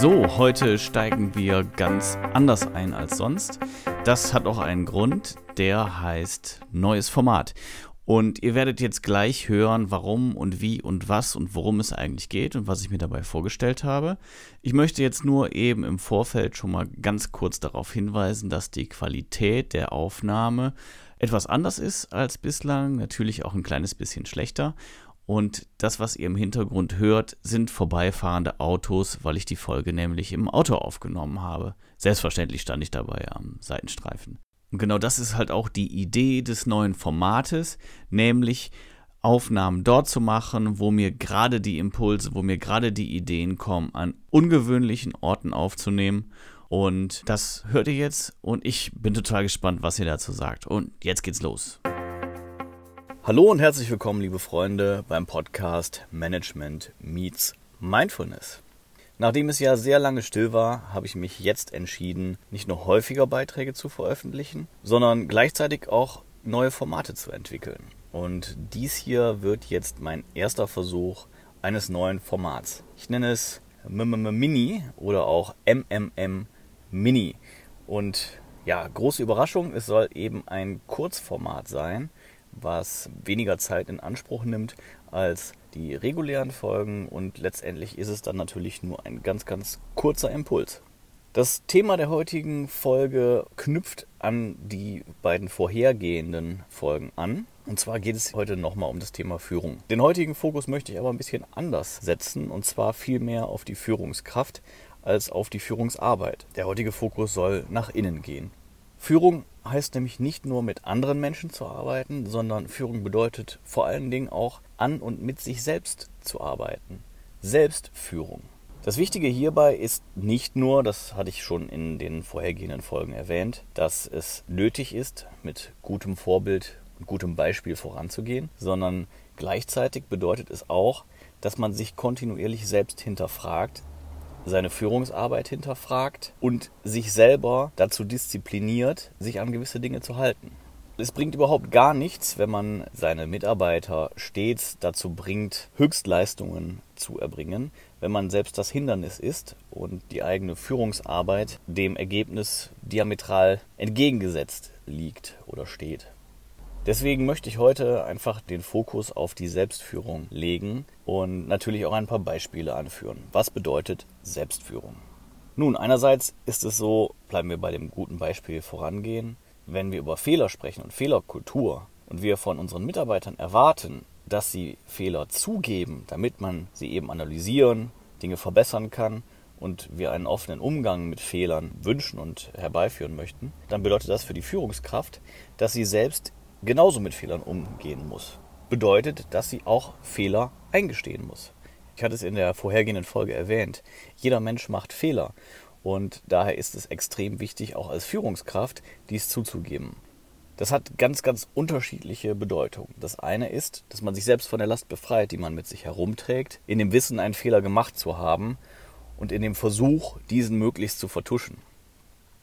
So, heute steigen wir ganz anders ein als sonst. Das hat auch einen Grund, der heißt neues Format. Und ihr werdet jetzt gleich hören, warum und wie und was und worum es eigentlich geht und was ich mir dabei vorgestellt habe. Ich möchte jetzt nur eben im Vorfeld schon mal ganz kurz darauf hinweisen, dass die Qualität der Aufnahme etwas anders ist als bislang, natürlich auch ein kleines bisschen schlechter. Und das, was ihr im Hintergrund hört, sind vorbeifahrende Autos, weil ich die Folge nämlich im Auto aufgenommen habe. Selbstverständlich stand ich dabei am Seitenstreifen. Und genau das ist halt auch die Idee des neuen Formates, nämlich Aufnahmen dort zu machen, wo mir gerade die Impulse, wo mir gerade die Ideen kommen, an ungewöhnlichen Orten aufzunehmen. Und das hört ihr jetzt und ich bin total gespannt, was ihr dazu sagt. Und jetzt geht's los. Hallo und herzlich willkommen, liebe Freunde, beim Podcast Management Meets Mindfulness. Nachdem es ja sehr lange still war, habe ich mich jetzt entschieden, nicht nur häufiger Beiträge zu veröffentlichen, sondern gleichzeitig auch neue Formate zu entwickeln. Und dies hier wird jetzt mein erster Versuch eines neuen Formats. Ich nenne es Mini oder auch MMM Mini. Und ja, große Überraschung, es soll eben ein Kurzformat sein, was weniger Zeit in Anspruch nimmt als die regulären Folgen und letztendlich ist es dann natürlich nur ein ganz, ganz kurzer Impuls. Das Thema der heutigen Folge knüpft an die beiden vorhergehenden Folgen an. Und zwar geht es heute nochmal um das Thema Führung. Den heutigen Fokus möchte ich aber ein bisschen anders setzen und zwar viel mehr auf die Führungskraft als auf die Führungsarbeit. Der heutige Fokus soll nach innen gehen. Führung heißt nämlich nicht nur mit anderen Menschen zu arbeiten, sondern Führung bedeutet vor allen Dingen auch an und mit sich selbst zu arbeiten. Selbstführung. Das Wichtige hierbei ist nicht nur, das hatte ich schon in den vorhergehenden Folgen erwähnt, dass es nötig ist, mit gutem Vorbild und gutem Beispiel voranzugehen, sondern gleichzeitig bedeutet es auch, dass man sich kontinuierlich selbst hinterfragt, seine Führungsarbeit hinterfragt und sich selber dazu diszipliniert, sich an gewisse Dinge zu halten. Es bringt überhaupt gar nichts, wenn man seine Mitarbeiter stets dazu bringt, Höchstleistungen zu erbringen, wenn man selbst das Hindernis ist und die eigene Führungsarbeit dem Ergebnis diametral entgegengesetzt liegt oder steht. Deswegen möchte ich heute einfach den Fokus auf die Selbstführung legen und natürlich auch ein paar Beispiele anführen. Was bedeutet Selbstführung? Nun, einerseits ist es so, bleiben wir bei dem guten Beispiel vorangehen, wenn wir über Fehler sprechen und Fehlerkultur und wir von unseren Mitarbeitern erwarten, dass sie Fehler zugeben, damit man sie eben analysieren, Dinge verbessern kann und wir einen offenen Umgang mit Fehlern wünschen und herbeiführen möchten, dann bedeutet das für die Führungskraft, dass sie selbst genauso mit Fehlern umgehen muss. Bedeutet, dass sie auch Fehler eingestehen muss. Ich hatte es in der vorhergehenden Folge erwähnt. Jeder Mensch macht Fehler. Und daher ist es extrem wichtig, auch als Führungskraft dies zuzugeben. Das hat ganz, ganz unterschiedliche Bedeutungen. Das eine ist, dass man sich selbst von der Last befreit, die man mit sich herumträgt, in dem Wissen, einen Fehler gemacht zu haben und in dem Versuch, diesen möglichst zu vertuschen.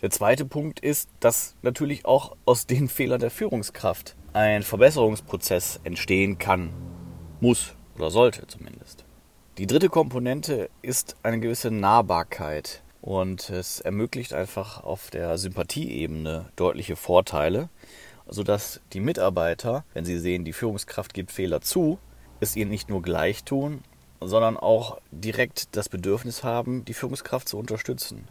Der zweite Punkt ist, dass natürlich auch aus den Fehlern der Führungskraft ein Verbesserungsprozess entstehen kann, muss oder sollte zumindest. Die dritte Komponente ist eine gewisse Nahbarkeit und es ermöglicht einfach auf der Sympathieebene deutliche Vorteile, sodass die Mitarbeiter, wenn sie sehen, die Führungskraft gibt Fehler zu, es ihnen nicht nur gleich tun, sondern auch direkt das Bedürfnis haben, die Führungskraft zu unterstützen.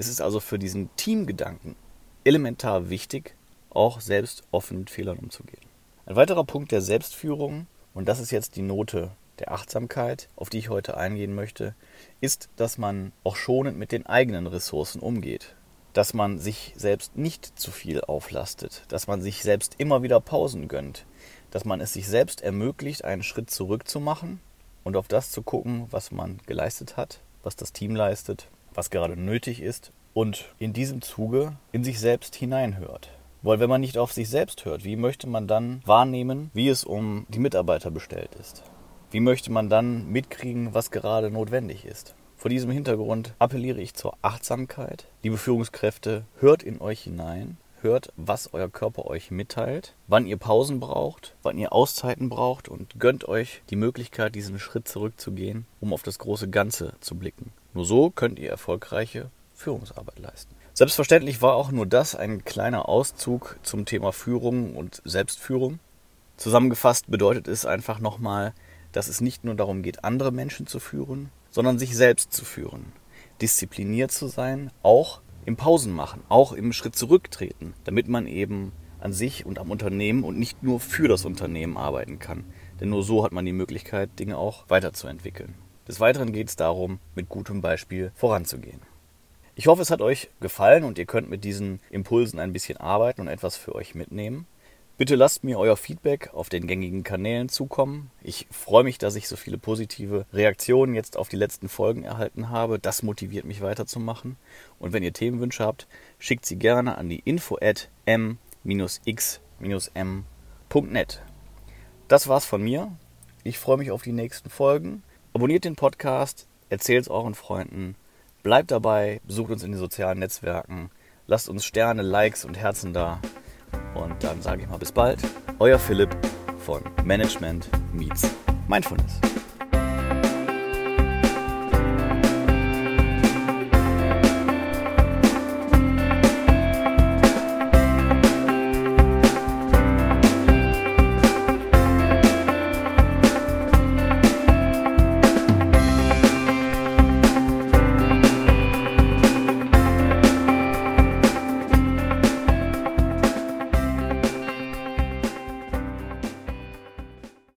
Es ist also für diesen Teamgedanken elementar wichtig, auch selbst offen mit Fehlern umzugehen. Ein weiterer Punkt der Selbstführung, und das ist jetzt die Note der Achtsamkeit, auf die ich heute eingehen möchte, ist, dass man auch schonend mit den eigenen Ressourcen umgeht. Dass man sich selbst nicht zu viel auflastet, dass man sich selbst immer wieder Pausen gönnt, dass man es sich selbst ermöglicht, einen Schritt zurück zu machen und auf das zu gucken, was man geleistet hat, was das Team leistet was gerade nötig ist und in diesem Zuge in sich selbst hineinhört. Weil wenn man nicht auf sich selbst hört, wie möchte man dann wahrnehmen, wie es um die Mitarbeiter bestellt ist? Wie möchte man dann mitkriegen, was gerade notwendig ist? Vor diesem Hintergrund appelliere ich zur Achtsamkeit. Liebe Führungskräfte, hört in euch hinein, hört, was euer Körper euch mitteilt, wann ihr Pausen braucht, wann ihr Auszeiten braucht und gönnt euch die Möglichkeit, diesen Schritt zurückzugehen, um auf das große Ganze zu blicken. Nur so könnt ihr erfolgreiche Führungsarbeit leisten. Selbstverständlich war auch nur das ein kleiner Auszug zum Thema Führung und Selbstführung. Zusammengefasst bedeutet es einfach nochmal, dass es nicht nur darum geht, andere Menschen zu führen, sondern sich selbst zu führen. Diszipliniert zu sein, auch im Pausen machen, auch im Schritt zurücktreten, damit man eben an sich und am Unternehmen und nicht nur für das Unternehmen arbeiten kann. Denn nur so hat man die Möglichkeit, Dinge auch weiterzuentwickeln. Des Weiteren geht es darum, mit gutem Beispiel voranzugehen. Ich hoffe, es hat euch gefallen und ihr könnt mit diesen Impulsen ein bisschen arbeiten und etwas für euch mitnehmen. Bitte lasst mir euer Feedback auf den gängigen Kanälen zukommen. Ich freue mich, dass ich so viele positive Reaktionen jetzt auf die letzten Folgen erhalten habe. Das motiviert mich weiterzumachen. Und wenn ihr Themenwünsche habt, schickt sie gerne an die info at m-x-m.net. Das war's von mir. Ich freue mich auf die nächsten Folgen. Abonniert den Podcast, erzählt es euren Freunden, bleibt dabei, besucht uns in den sozialen Netzwerken, lasst uns Sterne, Likes und Herzen da. Und dann sage ich mal bis bald. Euer Philipp von Management Meets Mindfulness.